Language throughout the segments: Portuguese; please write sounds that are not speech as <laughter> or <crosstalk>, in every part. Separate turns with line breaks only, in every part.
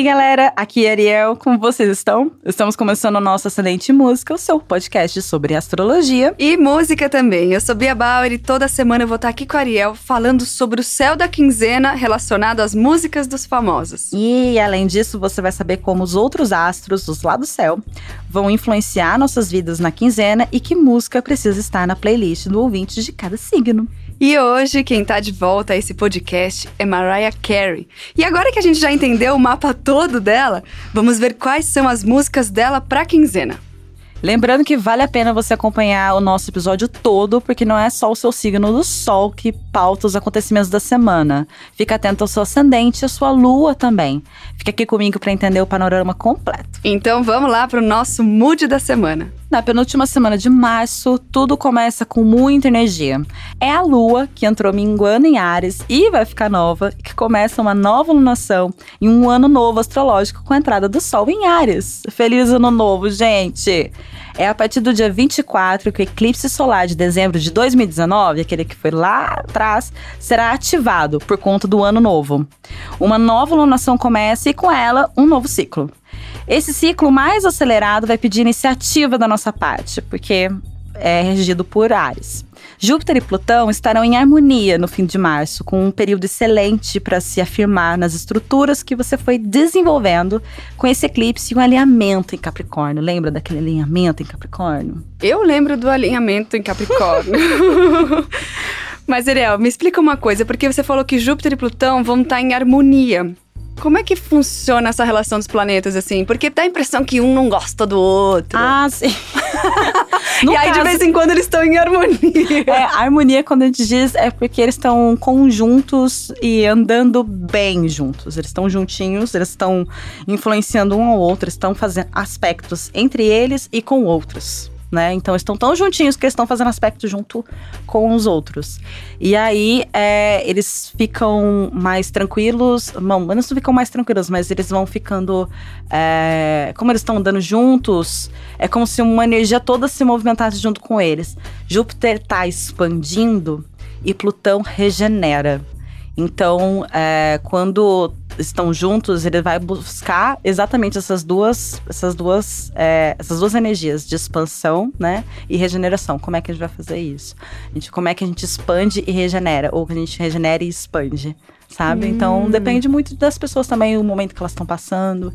aí, galera? Aqui é Ariel, como vocês estão? Estamos começando o nosso Ascendente Música, o seu podcast sobre astrologia.
E música também. Eu sou Bia Bauer e toda semana eu vou estar aqui com a Ariel falando sobre o céu da quinzena relacionado às músicas dos famosos.
E além disso, você vai saber como os outros astros, os lá do céu, vão influenciar nossas vidas na quinzena e que música precisa estar na playlist do ouvinte de cada signo.
E hoje, quem tá de volta a esse podcast é Mariah Carey. E agora que a gente já entendeu o mapa todo dela, vamos ver quais são as músicas dela pra quinzena.
Lembrando que vale a pena você acompanhar o nosso episódio todo, porque não é só o seu signo do Sol que pauta os acontecimentos da semana. Fica atento ao seu ascendente e à sua lua também. Fica aqui comigo para entender o panorama completo.
Então vamos lá para o nosso mood da semana.
Na penúltima semana de março, tudo começa com muita energia. É a lua que entrou minguando em Ares e vai ficar nova, que começa uma nova lunação e um ano novo astrológico com a entrada do Sol em Ares. Feliz ano novo, gente! É a partir do dia 24 que o eclipse solar de dezembro de 2019, aquele que foi lá atrás, será ativado por conta do ano novo. Uma nova lunação começa e com ela um novo ciclo. Esse ciclo mais acelerado vai pedir iniciativa da nossa parte, porque é regido por Ares. Júpiter e Plutão estarão em harmonia no fim de março, com um período excelente para se afirmar nas estruturas que você foi desenvolvendo com esse eclipse e um alinhamento em Capricórnio. Lembra daquele alinhamento em Capricórnio?
Eu lembro do alinhamento em Capricórnio. <laughs> Mas, Ariel, me explica uma coisa, porque você falou que Júpiter e Plutão vão estar em harmonia. Como é que funciona essa relação dos planetas, assim? Porque dá a impressão que um não gosta do outro.
Ah, sim. <laughs>
e aí, caso, de vez em quando, eles estão em harmonia.
É, harmonia, quando a gente diz, é porque eles estão conjuntos e andando bem juntos. Eles estão juntinhos, eles estão influenciando um ao outro, estão fazendo aspectos entre eles e com outros né? Então estão tão juntinhos que estão fazendo aspecto junto com os outros. E aí é, eles ficam mais tranquilos, não, não ficam mais tranquilos, mas eles vão ficando. É, como eles estão andando juntos, é como se uma energia toda se movimentasse junto com eles. Júpiter está expandindo e Plutão regenera. Então, é, quando estão juntos, ele vai buscar exatamente essas duas, essas duas, é, essas duas energias de expansão, né, e regeneração. Como é que a gente vai fazer isso? A gente, como é que a gente expande e regenera, ou que a gente regenera e expande, sabe? Hum. Então, depende muito das pessoas também, o momento que elas estão passando,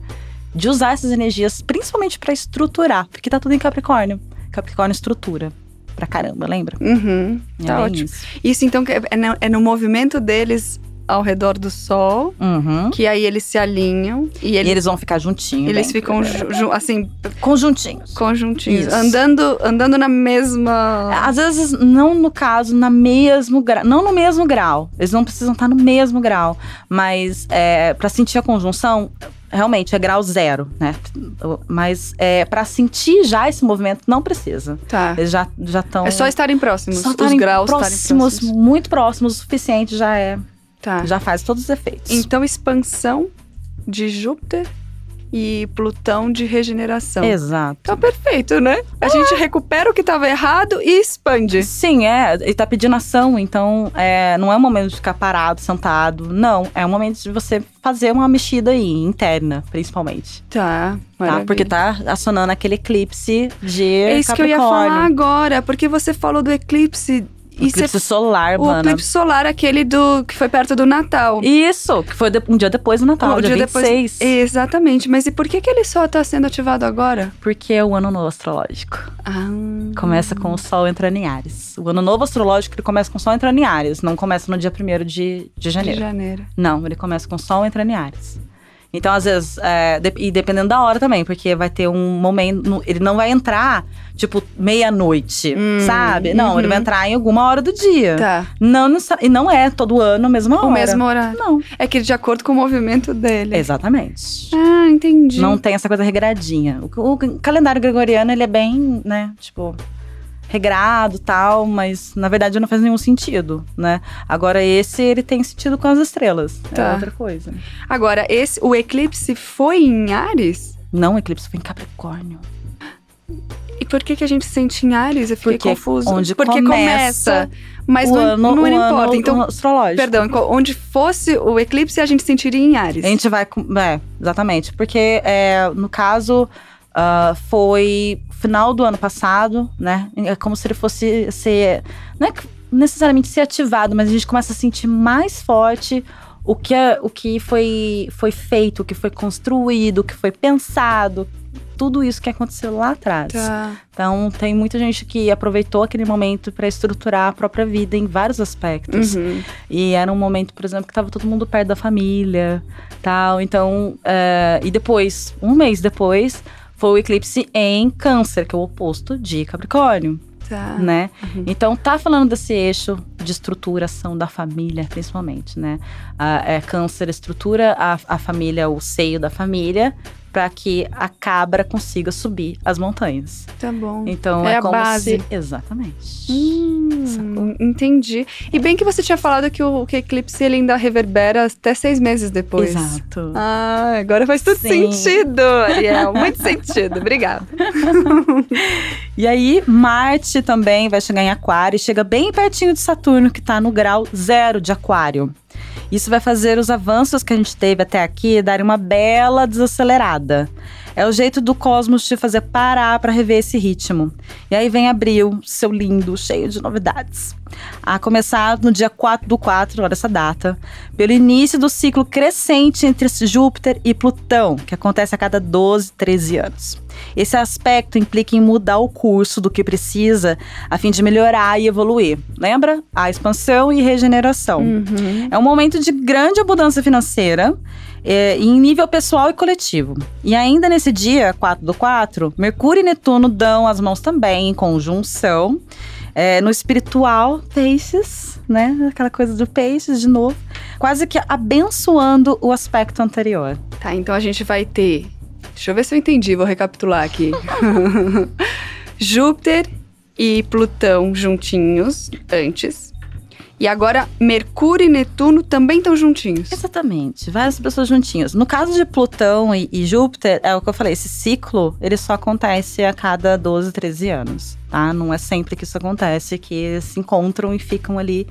de usar essas energias, principalmente para estruturar, porque tá tudo em Capricórnio. Capricórnio estrutura pra caramba, lembra?
Uhum, é tá ótimo. Isso. isso então é no, é no movimento deles ao redor do Sol,
uhum.
que aí eles se alinham
e eles, e eles vão ficar juntinhos.
Eles bem, ficam assim
conjuntinhos,
conjuntinhos, Isso. andando, andando na mesma.
Às vezes não no caso na mesmo grau, não no mesmo grau. Eles não precisam estar no mesmo grau, mas é, para sentir a conjunção realmente é grau zero, né? Mas é, para sentir já esse movimento não precisa.
Tá.
Eles já já estão.
É só estarem próximos.
Só estarem
os graus
próximos,
estarem próximos,
muito próximos, o suficiente já é.
Tá.
Já faz todos os efeitos.
Então expansão de Júpiter e Plutão de regeneração.
Exato.
Tá perfeito, né? A ah. gente recupera o que estava errado e expande.
Sim, é. Ele tá pedindo ação, então é, não é um momento de ficar parado, sentado. Não, é um momento de você fazer uma mexida aí, interna, principalmente.
Tá,
tá Porque tá acionando aquele eclipse de
É isso
Capricórnio.
que eu ia falar agora, porque você falou do eclipse
o eclipse solar,
o
mano.
O eclipse solar, aquele do que foi perto do Natal.
Isso, que foi um dia depois do Natal, um dia, dia 26.
Depois, exatamente, mas e por que, que ele só tá sendo ativado agora?
Porque é o ano novo astrológico.
Ah.
Começa com o Sol entrando em Ares. O ano novo astrológico ele começa com o Sol entrando em Ares, não começa no dia 1 de, de janeiro.
De janeiro.
Não, ele começa com o Sol entrando em Ares. Então, às vezes, é, de, e dependendo da hora também, porque vai ter um momento. Ele não vai entrar, tipo, meia-noite, hum, sabe? Não, uhum. ele vai entrar em alguma hora do dia.
Tá.
Não, e não é todo ano a mesma hora.
O mesmo horário.
Não.
É que de acordo com o movimento dele.
Exatamente.
Ah, entendi.
Não tem essa coisa regradinha. O, o calendário gregoriano, ele é bem, né, tipo regrado tal, mas na verdade não faz nenhum sentido, né? Agora esse ele tem sentido com as estrelas, é tá. é outra coisa.
Agora esse o eclipse foi em Ares?
Não, o eclipse foi em Capricórnio.
E por que, que a gente sente em Ares? Eu fiquei
Porque
confuso.
onde
Porque
começa
mas
o
não,
ano,
não
o
importa.
ano
então,
astrológico.
perdão, onde fosse o eclipse, a gente sentiria em Ares.
A gente vai. É, exatamente. Porque, é, no caso, ah, foi final do ano passado, né? É como se ele fosse ser. Não é necessariamente ser ativado, mas a gente começa a sentir mais forte o que, é, o que foi, foi feito, o que foi construído, o que foi pensado. Tudo isso que aconteceu lá atrás.
Tá.
Então, tem muita gente que aproveitou aquele momento para estruturar a própria vida em vários aspectos.
Uhum.
E era um momento, por exemplo, que tava todo mundo perto da família, tal. Então, é, e depois, um mês depois, foi o eclipse em Câncer, que é o oposto de Capricórnio,
Tá.
né?
Uhum.
Então, tá falando desse eixo de estruturação da família, principalmente, né? A, é, câncer estrutura a, a família, o seio da família, para que a cabra consiga subir as montanhas.
Tá bom.
Então,
É
é,
a
como
base.
se... Exatamente.
Hum, entendi. E bem que você tinha falado que o, que eclipse ele ainda reverbera até seis meses depois.
Exato.
Ah, agora faz tudo
Sim.
sentido, Ariel. Muito sentido. Obrigada. <laughs>
E aí, Marte também vai chegar em Aquário e chega bem pertinho de Saturno, que tá no grau zero de Aquário. Isso vai fazer os avanços que a gente teve até aqui darem uma bela desacelerada. É o jeito do cosmos te fazer parar para rever esse ritmo. E aí vem abril, seu lindo, cheio de novidades. A começar no dia 4 do 4, olha essa data, pelo início do ciclo crescente entre Júpiter e Plutão, que acontece a cada 12, 13 anos. Esse aspecto implica em mudar o curso do que precisa a fim de melhorar e evoluir. Lembra? A expansão e regeneração.
Uhum.
É um momento de grande abundância financeira é, em nível pessoal e coletivo. E ainda nesse dia, 4 do 4, Mercúrio e Netuno dão as mãos também em conjunção. É, no espiritual, peixes, né? Aquela coisa do peixes de novo. Quase que abençoando o aspecto anterior.
Tá, então a gente vai ter. Deixa eu ver se eu entendi, vou recapitular aqui. <laughs> Júpiter e Plutão juntinhos antes. E agora Mercúrio e Netuno também estão juntinhos.
Exatamente, várias pessoas juntinhas. No caso de Plutão e, e Júpiter, é o que eu falei, esse ciclo, ele só acontece a cada 12, 13 anos, tá? Não é sempre que isso acontece, que se encontram e ficam ali,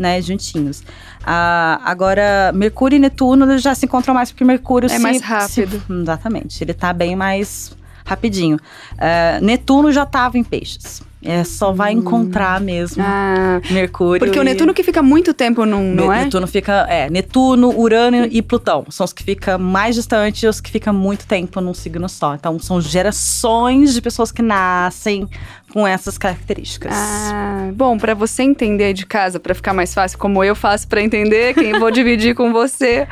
né, juntinhos. Ah, agora, Mercúrio e Netuno já se encontram mais porque Mercúrio
É
se-
mais
se-
rápido.
exatamente, ele tá bem mais rapidinho. Ah, Netuno já tava em peixes. É, só vai encontrar mesmo
Ah,
Mercúrio.
porque o
e-
Netuno que fica muito tempo num, não é?
Netuno fica. É, Netuno, Urano e Plutão. São os que ficam mais distantes e os que ficam muito tempo num signo só. Então, são gerações de pessoas que nascem com essas características.
Ah, bom, pra você entender de casa, pra ficar mais fácil, como eu faço pra entender, quem vou dividir com você.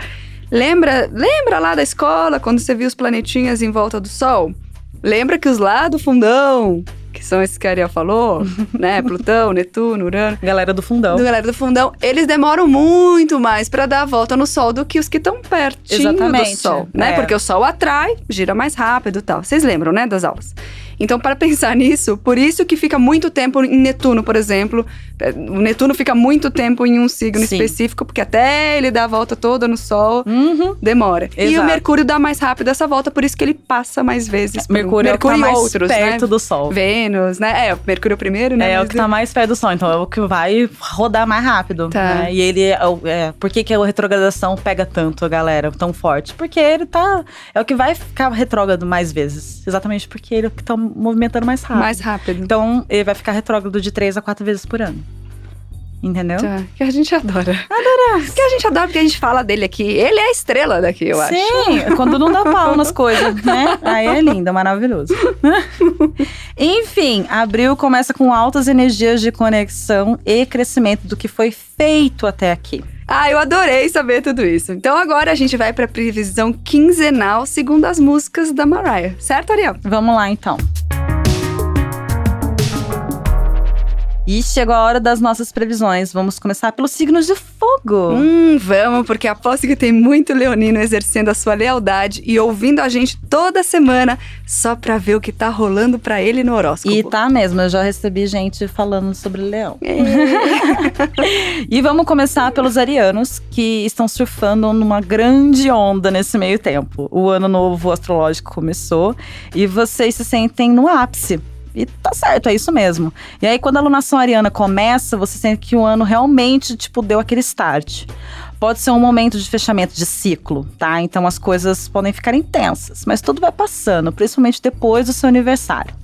Lembra, lembra lá da escola quando você viu os planetinhas em volta do Sol? Lembra que os lá do fundão, que são esses que a Ariel falou, <laughs> né? Plutão, Netuno, Urano.
Galera do fundão.
Do galera do fundão, eles demoram muito mais pra dar a volta no Sol do que os que estão pertinho
Exatamente,
do Sol, né?
é.
Porque o Sol atrai, gira mais rápido e tal. Vocês lembram, né, das aulas? Então, para pensar nisso, por isso que fica muito tempo em Netuno, por exemplo. É, O Netuno fica muito tempo em um signo
Sim.
específico, porque até ele dá a volta toda no Sol,
Uhum.
demora. E o
Exato.
Mercúrio dá mais rápido essa volta, por isso que ele passa mais vezes. por-
Mercúrio, é o que tá mais
outros,
perto
né?
do Sol.
Vênus, né? É, o Mercúrio é o primeiro, né?
É, o
Mas
que tá mais perto do Sol, então é o que vai rodar mais rápido.
Tá.
né? E ele é, o- é. Por que, que a retrogradação pega tanto a galera, tão forte? Porque ele tá. É o que vai ficar retrógrado mais vezes. Exatamente porque ele é o que tá movimentando mais rápido.
mais rápido.
Então, ele vai ficar retrógrado de três a quatro vezes por ano. Entendeu?
Tá, que a gente adora. Adora. Que a gente adora porque a gente fala dele aqui. Ele é a estrela daqui, eu acho.
Sim, quando não dá pau nas coisas, né? Aí é lindo, maravilhoso. <laughs> Enfim, abril começa com altas energias de conexão e crescimento do que foi feito até aqui.
Ah, eu adorei saber tudo isso. Então agora a gente vai pra previsão quinzenal segundo as músicas da Mariah. Certo, Ariel?
Vamos lá, então. E chegou a hora das nossas previsões. Vamos começar pelos signos de fogo.
Hum, vamos, porque aposto que tem muito leonino exercendo a sua lealdade e ouvindo a gente toda semana só pra ver o que tá rolando pra ele no horóscopo.
E tá mesmo, eu já recebi gente falando sobre leão.
É. <laughs>
E vamos começar pelos arianos, que estão surfando numa grande onda nesse meio tempo. O ano novo astrológico começou e vocês se sentem no ápice. E tá certo, é isso mesmo. E aí, quando a alunação ariana começa, você sente que o ano realmente, tipo, deu aquele start. Pode ser um momento de fechamento de ciclo, tá? Então as coisas podem ficar intensas, mas tudo vai passando, principalmente depois do seu aniversário.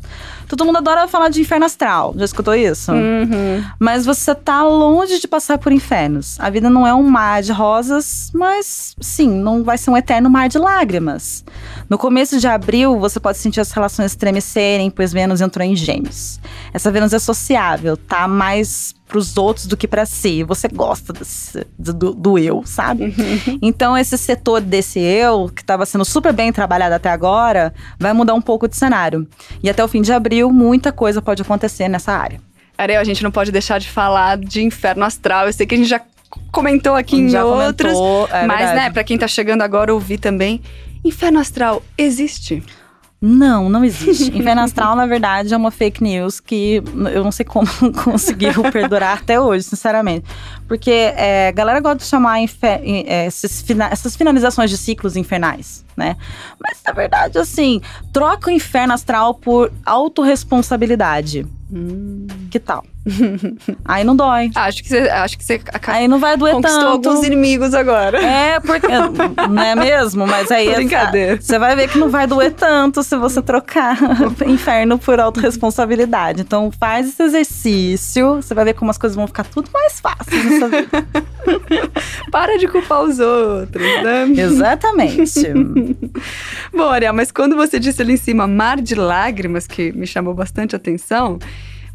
Todo mundo adora falar de inferno astral. Já escutou isso?
Uhum.
Mas você tá longe de passar por infernos. A vida não é um mar de rosas, mas sim, não vai ser um eterno mar de lágrimas. No começo de abril, você pode sentir as relações estremecerem, pois Vênus entrou em Gêmeos. Essa Vênus é sociável, tá mais pros outros do que para si. Você gosta desse, do, do, eu, sabe?
Uhum.
Então, esse setor desse eu, que estava sendo super bem trabalhado até agora, vai mudar um pouco de cenário. E até o fim de abril, muita coisa pode acontecer nessa área.
Ariel, a gente não pode deixar de falar de inferno astral. Eu sei que a gente já comentou aqui em
Já
outros,
comentou, é
mas
verdade.
né, para quem tá chegando agora ouvir também, inferno astral existe?
Não, não existe. Inferno Astral, na verdade, é uma fake news que eu não sei como <laughs> conseguiu perdurar até hoje, sinceramente. Porque é, a galera gosta de chamar infer- é, esses essas finalizações de ciclos infernais, né? Mas, na verdade, assim, troca o Inferno Astral por autorresponsabilidade. Que tal? <laughs> Aí não dói.
Acho que você, acho que você
Aí não vai doer
conquistou
tanto.
alguns inimigos agora.
É, porque. <laughs> não é mesmo? Mas aí.
Brincadeira.
Você vai ver que não vai doer tanto se você trocar <laughs> inferno por autorresponsabilidade. Então faz esse exercício. Você vai ver como as coisas vão ficar tudo mais fáceis nessa vida.
Para de culpar os outros, né?
Exatamente.
Bom, Ariel, mas quando você disse ali em cima Mar de Lágrimas, que me chamou bastante atenção,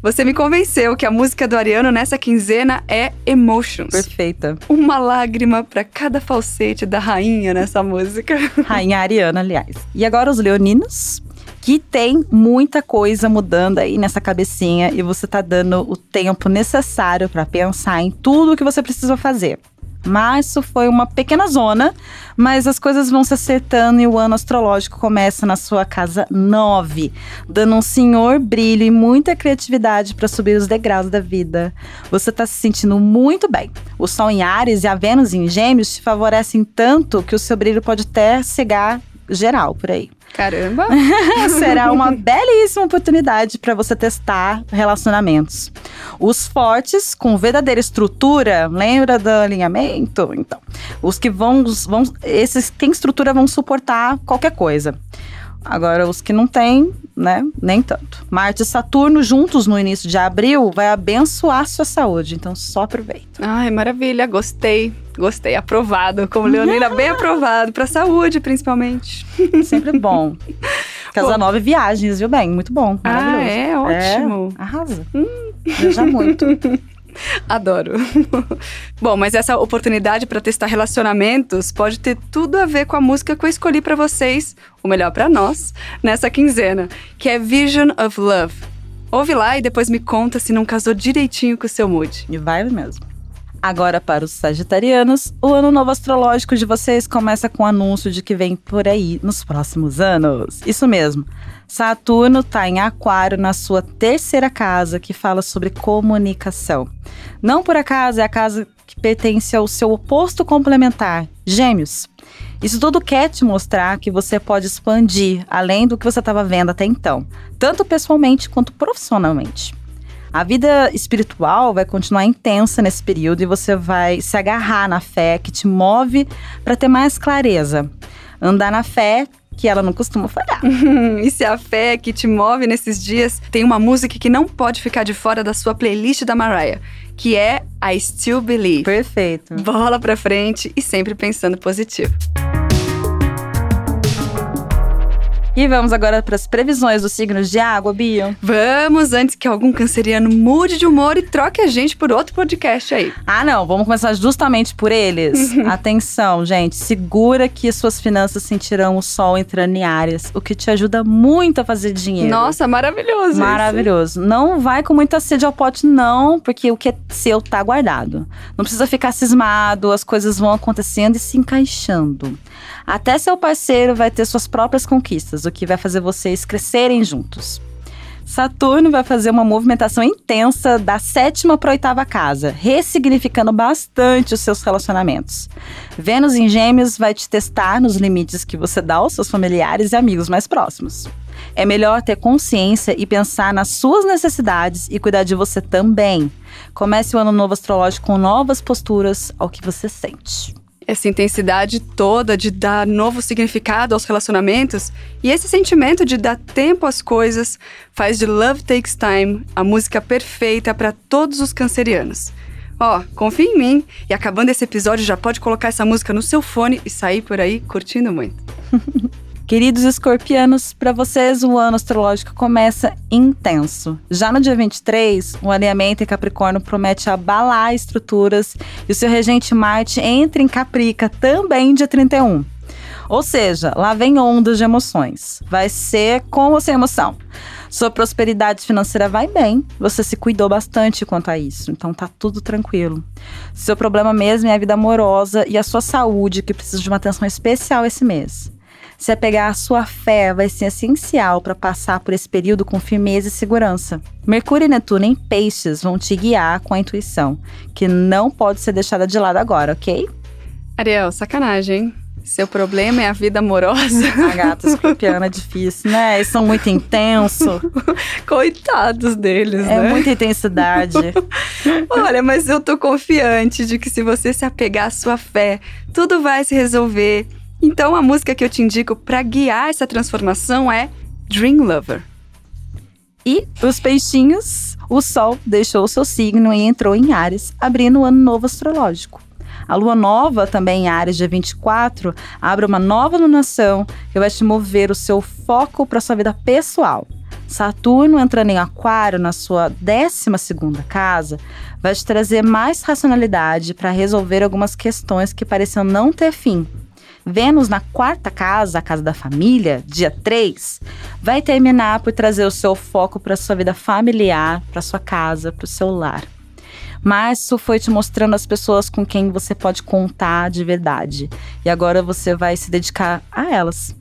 você me convenceu que a música do Ariano nessa quinzena é Emotions.
Perfeita.
Uma lágrima para cada falsete da rainha nessa música.
Rainha Ariana, aliás. E agora os leoninos. Que tem muita coisa mudando aí nessa cabecinha e você tá dando o tempo necessário para pensar em tudo o que você precisa fazer. Março foi uma pequena zona, mas as coisas vão se acertando e o ano astrológico começa na sua casa 9, dando um senhor brilho e muita criatividade para subir os degraus da vida. Você está se sentindo muito bem. O Sol em Ares e a Vênus em Gêmeos te favorecem tanto que o seu brilho pode até cegar geral por aí.
Caramba! <laughs>
Será uma belíssima oportunidade para você testar relacionamentos. Os fortes, com verdadeira estrutura, lembra do alinhamento? Então, os que vão, vão. Esses que têm estrutura vão suportar qualquer coisa. Agora, os que não têm, né? Nem tanto. Marte e Saturno juntos no início de abril vai abençoar sua saúde. Então, só aproveita.
Ai, maravilha, gostei. Gostei, aprovado. Como Leonina, bem <laughs> aprovado. Pra saúde, principalmente.
Sempre bom. <laughs> Casa nove viagens, viu bem? Muito bom.
Ah,
Maravilhoso.
é? Ótimo.
É, arrasa. Veja muito. <laughs> <laughs>
Adoro. <laughs> Bom, mas essa oportunidade para testar relacionamentos pode ter tudo a ver com a música que eu escolhi para vocês, ou melhor, para nós, nessa quinzena, que é Vision of Love. Ouve lá e depois me conta se não casou direitinho com o seu mood.
E vai mesmo. Agora, para os sagitarianos, o ano novo astrológico de vocês começa com o anúncio de que vem por aí nos próximos anos. Isso mesmo. Saturno está em Aquário na sua terceira casa, que fala sobre comunicação. Não por acaso é a casa que pertence ao seu oposto complementar, Gêmeos. Isso tudo quer te mostrar que você pode expandir além do que você estava vendo até então, tanto pessoalmente quanto profissionalmente. A vida espiritual vai continuar intensa nesse período e você vai se agarrar na fé que te move para ter mais clareza. Andar na fé que ela não costuma falhar. <laughs>
e se a fé que te move nesses dias tem uma música que não pode ficar de fora da sua playlist da Mariah, que é I Still Believe.
Perfeito.
Bola pra frente e sempre pensando positivo.
E vamos agora para as previsões dos signos de água, Bia.
Vamos, antes que algum canceriano mude de humor e troque a gente por outro podcast aí.
Ah, não, vamos começar justamente por eles. <laughs> Atenção, gente, segura que suas finanças sentirão o sol entrando em áreas, o que te ajuda muito a fazer dinheiro.
Nossa, maravilhoso. isso.
Maravilhoso. Não vai com muita sede ao pote, não, porque o que é seu tá guardado. Não precisa ficar cismado, as coisas vão acontecendo e se encaixando. Até seu parceiro vai ter suas próprias conquistas, o que vai fazer vocês crescerem juntos. Saturno vai fazer uma movimentação intensa da sétima para a oitava casa, ressignificando bastante os seus relacionamentos. Vênus em Gêmeos vai te testar nos limites que você dá aos seus familiares e amigos mais próximos. É melhor ter consciência e pensar nas suas necessidades e cuidar de você também. Comece o ano novo astrológico com novas posturas ao que você sente
essa intensidade toda de dar novo significado aos relacionamentos e esse sentimento de dar tempo às coisas faz de Love Takes Time a música perfeita para todos os cancerianos. Ó, oh, confia em mim e acabando esse episódio já pode colocar essa música no seu fone e sair por aí curtindo muito. <laughs>
Queridos escorpianos, para vocês o ano astrológico começa intenso. Já no dia 23, o alinhamento em Capricórnio promete abalar estruturas e o seu regente Marte entra em Caprica também dia 31. Ou seja, lá vem ondas de emoções. Vai ser com ou sem emoção. Sua prosperidade financeira vai bem, você se cuidou bastante quanto a isso, então tá tudo tranquilo. Seu problema mesmo é a vida amorosa e a sua saúde, que precisa de uma atenção especial esse mês. Se apegar à sua fé vai ser essencial para passar por esse período com firmeza e segurança. Mercúrio e Netuno em peixes vão te guiar com a intuição, que não pode ser deixada de lado agora, ok?
Ariel, sacanagem, Seu problema é a vida amorosa.
A <laughs> gata escorpiana é difícil, né? Eles são muito intensos. <laughs>
Coitados deles,
é
né?
É muita intensidade. <laughs>
Olha, mas eu tô confiante de que se você se apegar à sua fé, tudo vai se resolver então a música que eu te indico para guiar essa transformação é Dream Lover.
E os peixinhos, o Sol deixou seu signo e entrou em Ares, abrindo o ano novo astrológico. A lua nova, também em Ares, dia 24, abre uma nova lunação que vai te mover o seu foco para sua vida pessoal. Saturno entrando em Aquário na sua 12 casa vai te trazer mais racionalidade para resolver algumas questões que pareciam não ter fim Vênus na quarta casa, a casa da família, dia 3, vai terminar por trazer o seu foco para sua vida familiar, para sua casa, para o seu lar. Março foi te mostrando as pessoas com quem você pode contar de verdade. E agora você vai se dedicar a elas.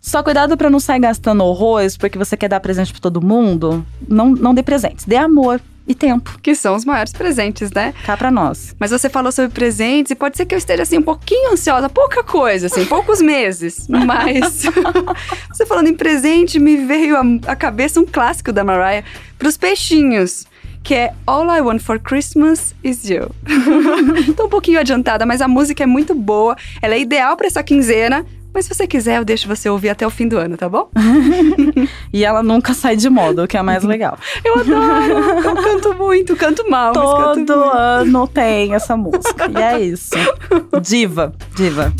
Só cuidado para não sair gastando horrores porque você quer dar presente para todo mundo. Não, não dê presentes, dê amor e tempo.
Que são os maiores presentes, né?
Cá para nós.
Mas você falou sobre presentes e pode ser que eu esteja assim um pouquinho ansiosa, pouca coisa, assim, poucos meses. <laughs> Mas <laughs> você falando em presente, me veio à cabeça um clássico da Mariah para os peixinhos que é All I Want for Christmas Is You. <laughs> Tô um pouquinho adiantada, mas a música é muito boa, ela é ideal para essa quinzena, mas se você quiser, eu deixo você ouvir até o fim do ano, tá bom? <laughs>
e ela nunca sai de moda, o que é mais legal. <laughs>
Eu adoro! Eu canto muito, canto mal.
Todo canto ano tem essa música. E é <laughs> isso. Diva, diva.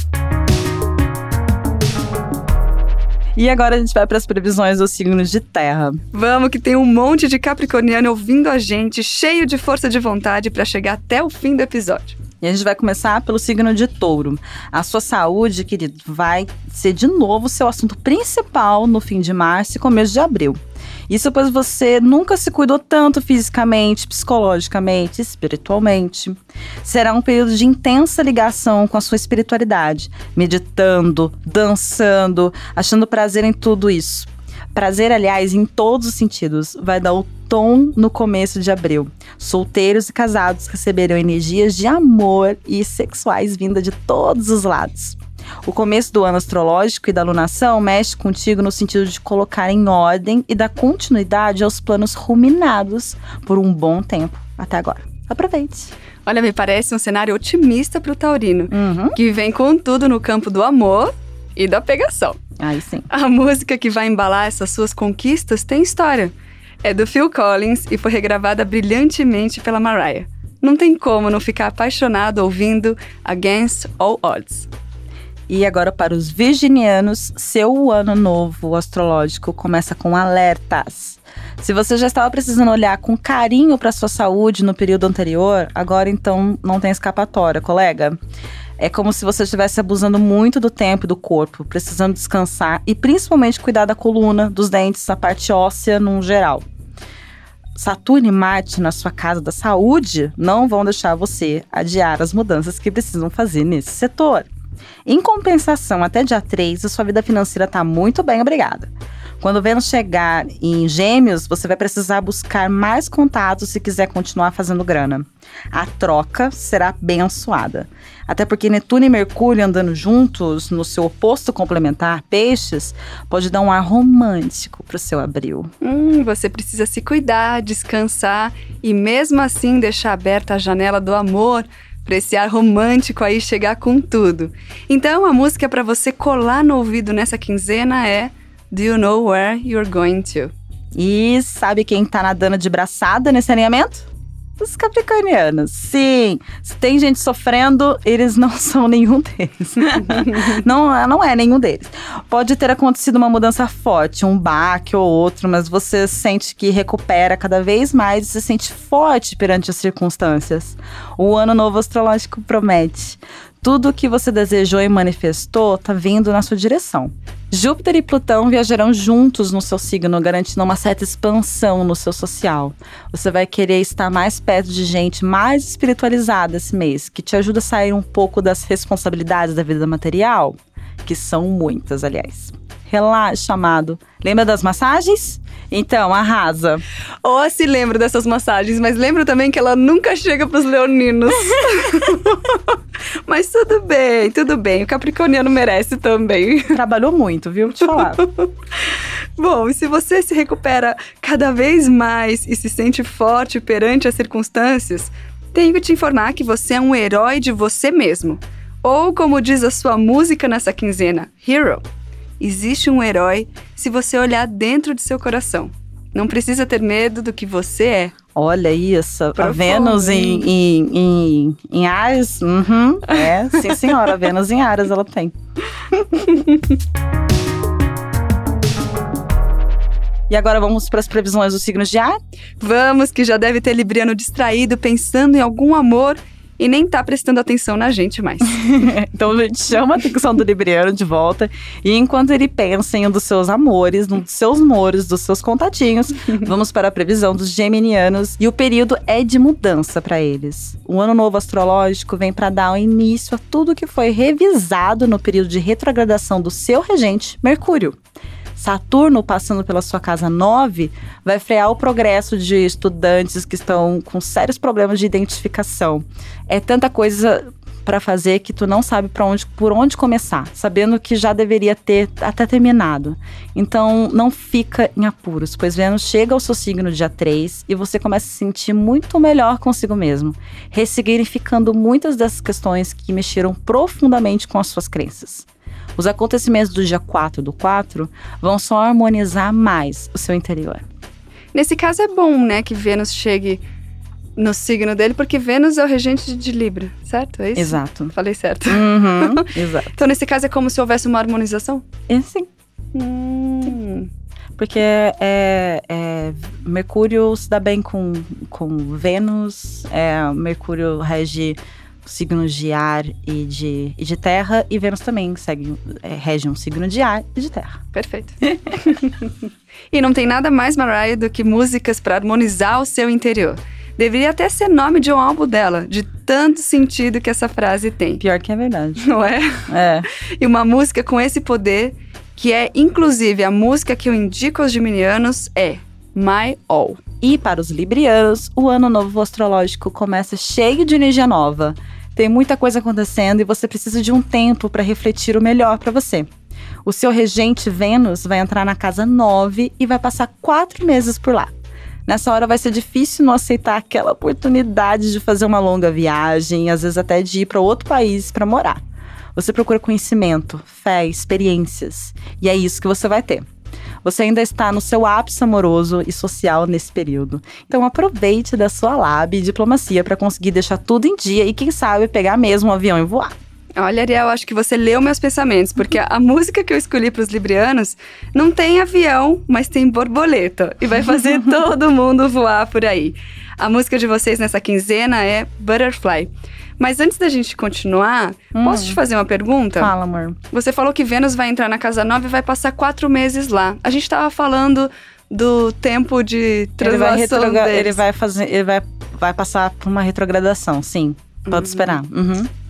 E agora a gente vai para as previsões dos signos de terra.
Vamos, que tem um monte de capricorniano ouvindo a gente, cheio de força de vontade para chegar até o fim do episódio.
E a gente vai começar pelo signo de touro. A sua saúde, querido, vai ser de novo o seu assunto principal no fim de março e começo de abril. Isso pois você nunca se cuidou tanto fisicamente, psicologicamente, espiritualmente. Será um período de intensa ligação com a sua espiritualidade, meditando, dançando, achando prazer em tudo isso. Prazer, aliás, em todos os sentidos, vai dar o tom no começo de abril. Solteiros e casados receberão energias de amor e sexuais vinda de todos os lados. O começo do ano astrológico e da lunação mexe contigo no sentido de colocar em ordem e dar continuidade aos planos ruminados por um bom tempo até agora. Aproveite!
Olha, me parece um cenário otimista para o taurino, uhum. que vem com tudo no campo do amor e da pegação.
Aí sim.
A música que vai embalar essas suas conquistas tem história. É do Phil Collins e foi regravada brilhantemente pela Mariah. Não tem como não ficar apaixonado ouvindo Against All Odds.
E agora para os virginianos, seu ano novo astrológico começa com alertas. Se você já estava precisando olhar com carinho para sua saúde no período anterior, agora então não tem escapatória, colega. É como se você estivesse abusando muito do tempo e do corpo, precisando descansar e principalmente cuidar da coluna, dos dentes, a parte óssea num geral. Saturno e Marte na sua casa da saúde não vão deixar você adiar as mudanças que precisam fazer nesse setor. Em compensação, até dia 3, a sua vida financeira está muito bem, obrigada. Quando Vênus chegar em Gêmeos, você vai precisar buscar mais contatos se quiser continuar fazendo grana. A troca será abençoada. Até porque Netuno e Mercúrio andando juntos no seu oposto complementar, Peixes, pode dar um ar romântico para o seu abril.
Hum, você precisa se cuidar, descansar e mesmo assim deixar aberta a janela do amor para esse ar romântico aí chegar com tudo. Então, a música para você colar no ouvido nessa quinzena é Do You Know Where You're Going To?
E sabe quem tá nadando de braçada nesse alinhamento? Os capricornianos. Sim, se tem gente sofrendo, eles não <laughs> são nenhum deles. <laughs> não, não é nenhum deles. Pode ter acontecido uma mudança forte, um baque ou outro, mas você sente que recupera cada vez mais e se sente forte perante as circunstâncias. O ano novo astrológico promete tudo o que você desejou e manifestou está vindo na sua direção. Júpiter e Plutão viajarão juntos no seu signo, garantindo uma certa expansão no seu social. Você vai querer estar mais perto de gente mais espiritualizada esse mês, que te ajuda a sair um pouco das responsabilidades da vida material, que são muitas, aliás. Relaxa, amado. Lembra das massagens? Então, arrasa.
Ou se lembra dessas massagens, mas lembro também que ela nunca chega pros leoninos. <laughs> mas tudo bem, tudo bem. O capricorniano merece também.
Trabalhou muito, viu? Te falar. <laughs>
Bom, e se você se recupera cada vez mais e se sente forte perante as circunstâncias, tenho que te informar que você é um herói de você mesmo. Ou, como diz a sua música nessa quinzena, Hero. Existe um herói se você olhar dentro de seu coração. Não precisa ter medo do que você é.
Olha isso, a Vênus em, em, em, em Ares. Uhum, é, sim senhora, Vênus em Ares ela tem. <laughs> E agora vamos para as previsões dos signos de ar?
Vamos, que já deve ter Libriano distraído pensando em algum amor e nem tá prestando atenção na gente mais. <laughs>
então a gente chama a atenção do Libriano de volta e enquanto ele pensa em um dos seus amores, um dos seus mores, dos seus contatinhos, <laughs> vamos para a previsão dos geminianos e o período é de mudança para eles. O ano novo astrológico vem para dar um início a tudo que foi revisado no período de retrogradação do seu regente, Mercúrio. Saturno passando pela sua casa 9 vai frear o progresso de estudantes que estão com sérios problemas de identificação. É tanta coisa para fazer que tu não sabe para onde por onde começar, sabendo que já deveria ter até terminado. Então não fica em apuros, pois Vênus chega ao seu signo dia 3 e você começa a se sentir muito melhor consigo mesmo, ressignificando muitas dessas questões que mexeram profundamente com as suas crenças. Os acontecimentos do dia 4 do 4 vão só harmonizar mais o seu interior.
Nesse caso é bom, né, que Vênus chegue no signo dele, porque Vênus é o regente de Libra, certo? É isso?
Exato.
Falei certo.
Uhum, <laughs> exato.
Então, nesse caso, é como se houvesse uma harmonização?
É sim.
Hum.
Porque é, é, Mercúrio se dá bem com, com Vênus, é, Mercúrio rege signos de ar e de, e de terra, e Vênus também segue, é, rege um signo de ar e de terra.
Perfeito. <laughs> e não tem nada mais, Mariah, do que músicas para harmonizar o seu interior. Deveria até ser nome de um álbum dela, de tanto sentido que essa frase tem.
Pior que é verdade. <laughs>
Não é?
É. <laughs>
E uma música com esse poder, que é inclusive a música que eu indico aos geminianos, é My All.
E para os librianos, o ano novo astrológico começa cheio de energia nova. Tem muita coisa acontecendo e você precisa de um tempo para refletir o melhor para você. O seu regente Vênus vai entrar na casa 9 e vai passar quatro meses por lá. Nessa hora vai ser difícil não aceitar aquela oportunidade de fazer uma longa viagem, às vezes até de ir para outro país para morar. Você procura conhecimento, fé, experiências, e é isso que você vai ter. Você ainda está no seu ápice amoroso e social nesse período. Então aproveite da sua lab e diplomacia para conseguir deixar tudo em dia e quem sabe pegar mesmo um avião e voar.
Olha, Ariel, acho que você leu meus pensamentos, porque a <laughs> música que eu escolhi para os librianos não tem avião, mas tem borboleta e vai fazer <laughs> todo mundo voar por aí. A música de vocês nessa quinzena é Butterfly. Mas antes da gente continuar, hum. posso te fazer uma pergunta?
Fala, amor.
Você falou que Vênus vai entrar na casa 9 e vai passar quatro meses lá. A gente tava falando do tempo de translação
ele vai, ele vai fazer, ele vai, vai passar por uma retrogradação, sim. Pode uhum. esperar. Uhum. <laughs>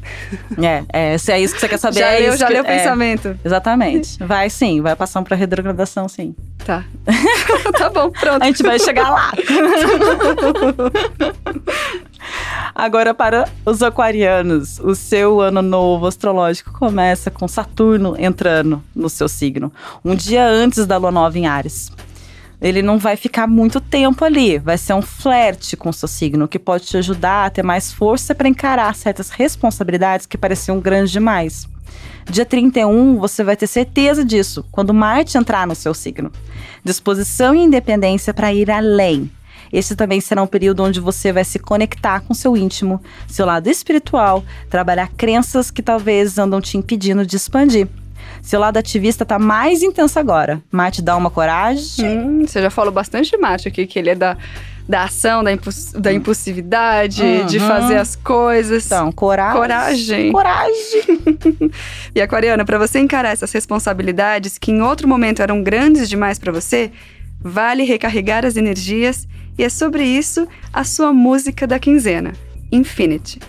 É, é, se é isso que você quer saber.
já
é
leu, já
que-
leu o
é,
pensamento.
Exatamente. Vai sim, vai passar pra retrogradação, sim.
Tá. <laughs> tá bom, pronto.
A gente vai chegar lá. <laughs> Agora, para os aquarianos, o seu ano novo astrológico começa com Saturno entrando no seu signo, um dia antes da lua nova em Ares. Ele não vai ficar muito tempo ali, vai ser um flerte com o seu signo, que pode te ajudar a ter mais força para encarar certas responsabilidades que pareciam grandes demais. Dia 31, você vai ter certeza disso, quando Marte entrar no seu signo. Disposição e independência para ir além. Esse também será um período onde você vai se conectar com seu íntimo, seu lado espiritual, trabalhar crenças que talvez andam te impedindo de expandir. Seu lado ativista tá mais intenso agora. Marte dá uma coragem.
Hum, você já falou bastante de Marte aqui, que ele é da, da ação, da, impuls- da impulsividade, de
Uhum.
fazer as coisas.
Então, coragem.
Coragem.
Coragem. <laughs>
E Aquariana, para você encarar essas responsabilidades que em outro momento eram grandes demais para você, vale recarregar as energias e é sobre isso a sua música da quinzena, Infinity.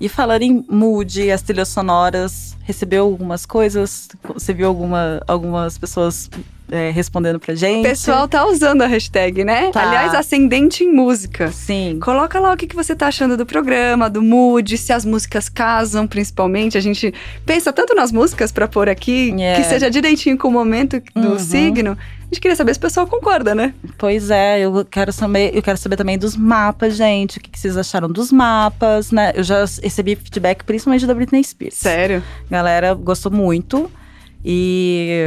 E falando em mood, as trilhas sonoras, recebeu algumas coisas? Você viu alguma, algumas pessoas é, respondendo pra
O
gente?
pessoal tá usando a hashtag, né?
Tá.
Aliás, ascendente em música.
Sim.
Coloca lá o que, que você tá achando do programa, do mood, se as músicas casam, principalmente. A gente pensa tanto nas músicas pra pôr aqui,
É.
que seja direitinho com o momento do
Uhum.
signo. A gente queria saber se o pessoal concorda, né?
Pois é, eu quero saber, eu quero saber também dos mapas, gente. O que, que vocês acharam dos mapas, né? Eu já recebi feedback principalmente da Britney Spears.
Sério.
Galera gostou muito. E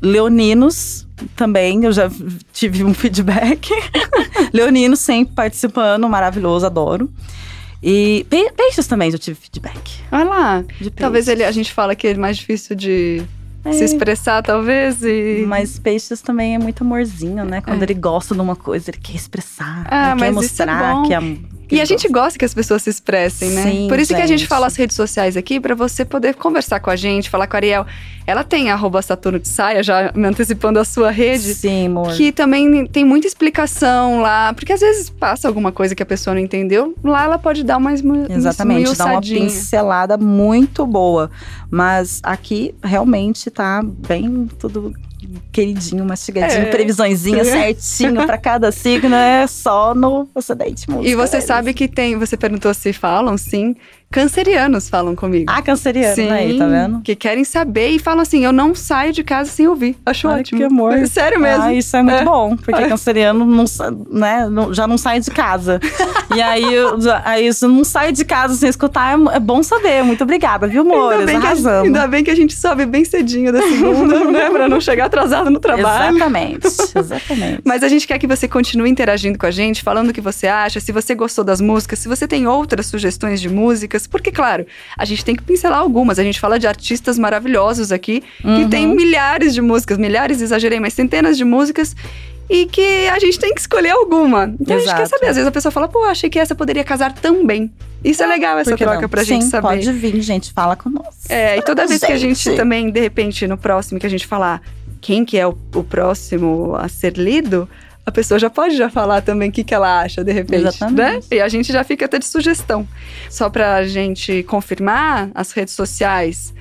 leoninos também, eu já tive um feedback. <laughs> Leoninos sempre participando, maravilhoso, adoro. E pe- peixes também já tive feedback.
Olha lá.
De
Talvez ele, a gente fala que é mais difícil de
É.
se expressar, talvez. E...
Mas peixes também é muito amorzinho, né? Quando
É.
ele gosta de uma coisa, ele quer expressar.
Ah,
ele quer
é
mostrar
bom.
que é.
E a gente
gosta.
que as pessoas se expressem, né?
Sim,
Por isso que a gente
gente.
fala as redes sociais aqui, pra você poder conversar com a gente, falar com a Ariel. Ela tem arroba Saturno de Saia, já me antecipando a sua rede.
Sim, amor.
Que também tem muita explicação lá, porque às vezes passa alguma coisa que a pessoa não entendeu, lá ela pode dar mais
Exatamente, dá uma pincelada muito boa. Mas aqui realmente tá bem tudo queridinho, mastigadinho,
É.
previsõezinha <laughs> certinho pra cada signo, é só no Ocidente Música.
E você
deles.
sabe que tem, você perguntou se falam, sim, cancerianos falam comigo.
Ah, canceriano
Sim,
aí, tá vendo?
Que querem saber e falam assim: eu não saio de casa sem ouvir. Acho
Olha
ótimo.
que amor. <laughs>
Sério mesmo.
Ah, isso é muito
É.
bom, porque canceriano não, né, não- já não sai de casa. e aí, aí isso não sai de casa sem escutar, é, é bom saber. Muito obrigada, viu, amores?
Ainda bem, que a, ainda bem que a gente sobe bem cedinho da segunda, <laughs> né? Pra não chegar atrasado no trabalho.
Exatamente, exatamente.
Mas a gente quer que você continue interagindo com a gente, falando o que você acha, se você gostou das músicas, se você tem outras sugestões de músicas, porque, claro, a gente tem que pincelar algumas. A gente fala de artistas maravilhosos aqui, que
Uhum.
tem milhares de músicas, milhares, exagerei, mas centenas de músicas. E que a gente tem que escolher alguma. Então a gente quer
Exato.
saber. Às vezes a pessoa fala, pô, achei que essa poderia casar tão bem. Isso é, legal, essa
que
troca
não?
pra gente
Sim,
saber.
pode vir, gente, fala conosco.
É, e toda vez que a gente
Gente.
também, de repente, no próximo que a gente falar quem que é o, o próximo a ser lido, a pessoa já pode já falar também o que, que ela acha, de repente,
Exatamente.
né? E a gente já fica até de sugestão. Só pra gente confirmar, as redes sociais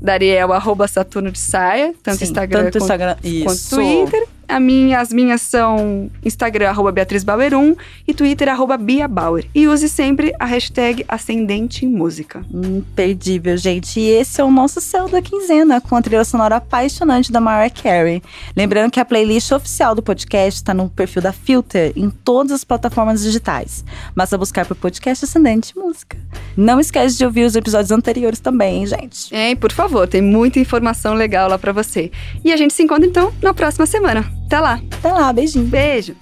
da Ariel, arroba Saturno de Saia, tanto
Sim,
Instagram
tanto
quanto,
Instagram,
quanto. Twitter. A minha, as minhas são Instagram, arroba Beatriz Bauer 1 e Twitter, arroba Bia Bauer. E use sempre a hashtag Ascendente Música.
Imperdível, gente. E esse é o nosso céu da quinzena, com a trilha sonora apaixonante da Mariah Carey. Lembrando que a playlist oficial do podcast está no perfil da Filter em todas as plataformas digitais. Basta buscar por podcast Ascendente Música. Não esquece de ouvir os episódios anteriores também, hein, gente.
É, e por favor, tem muita informação legal lá pra você. E a gente se encontra então na próxima semana. Até lá.
Até lá, beijinho.
Beijo.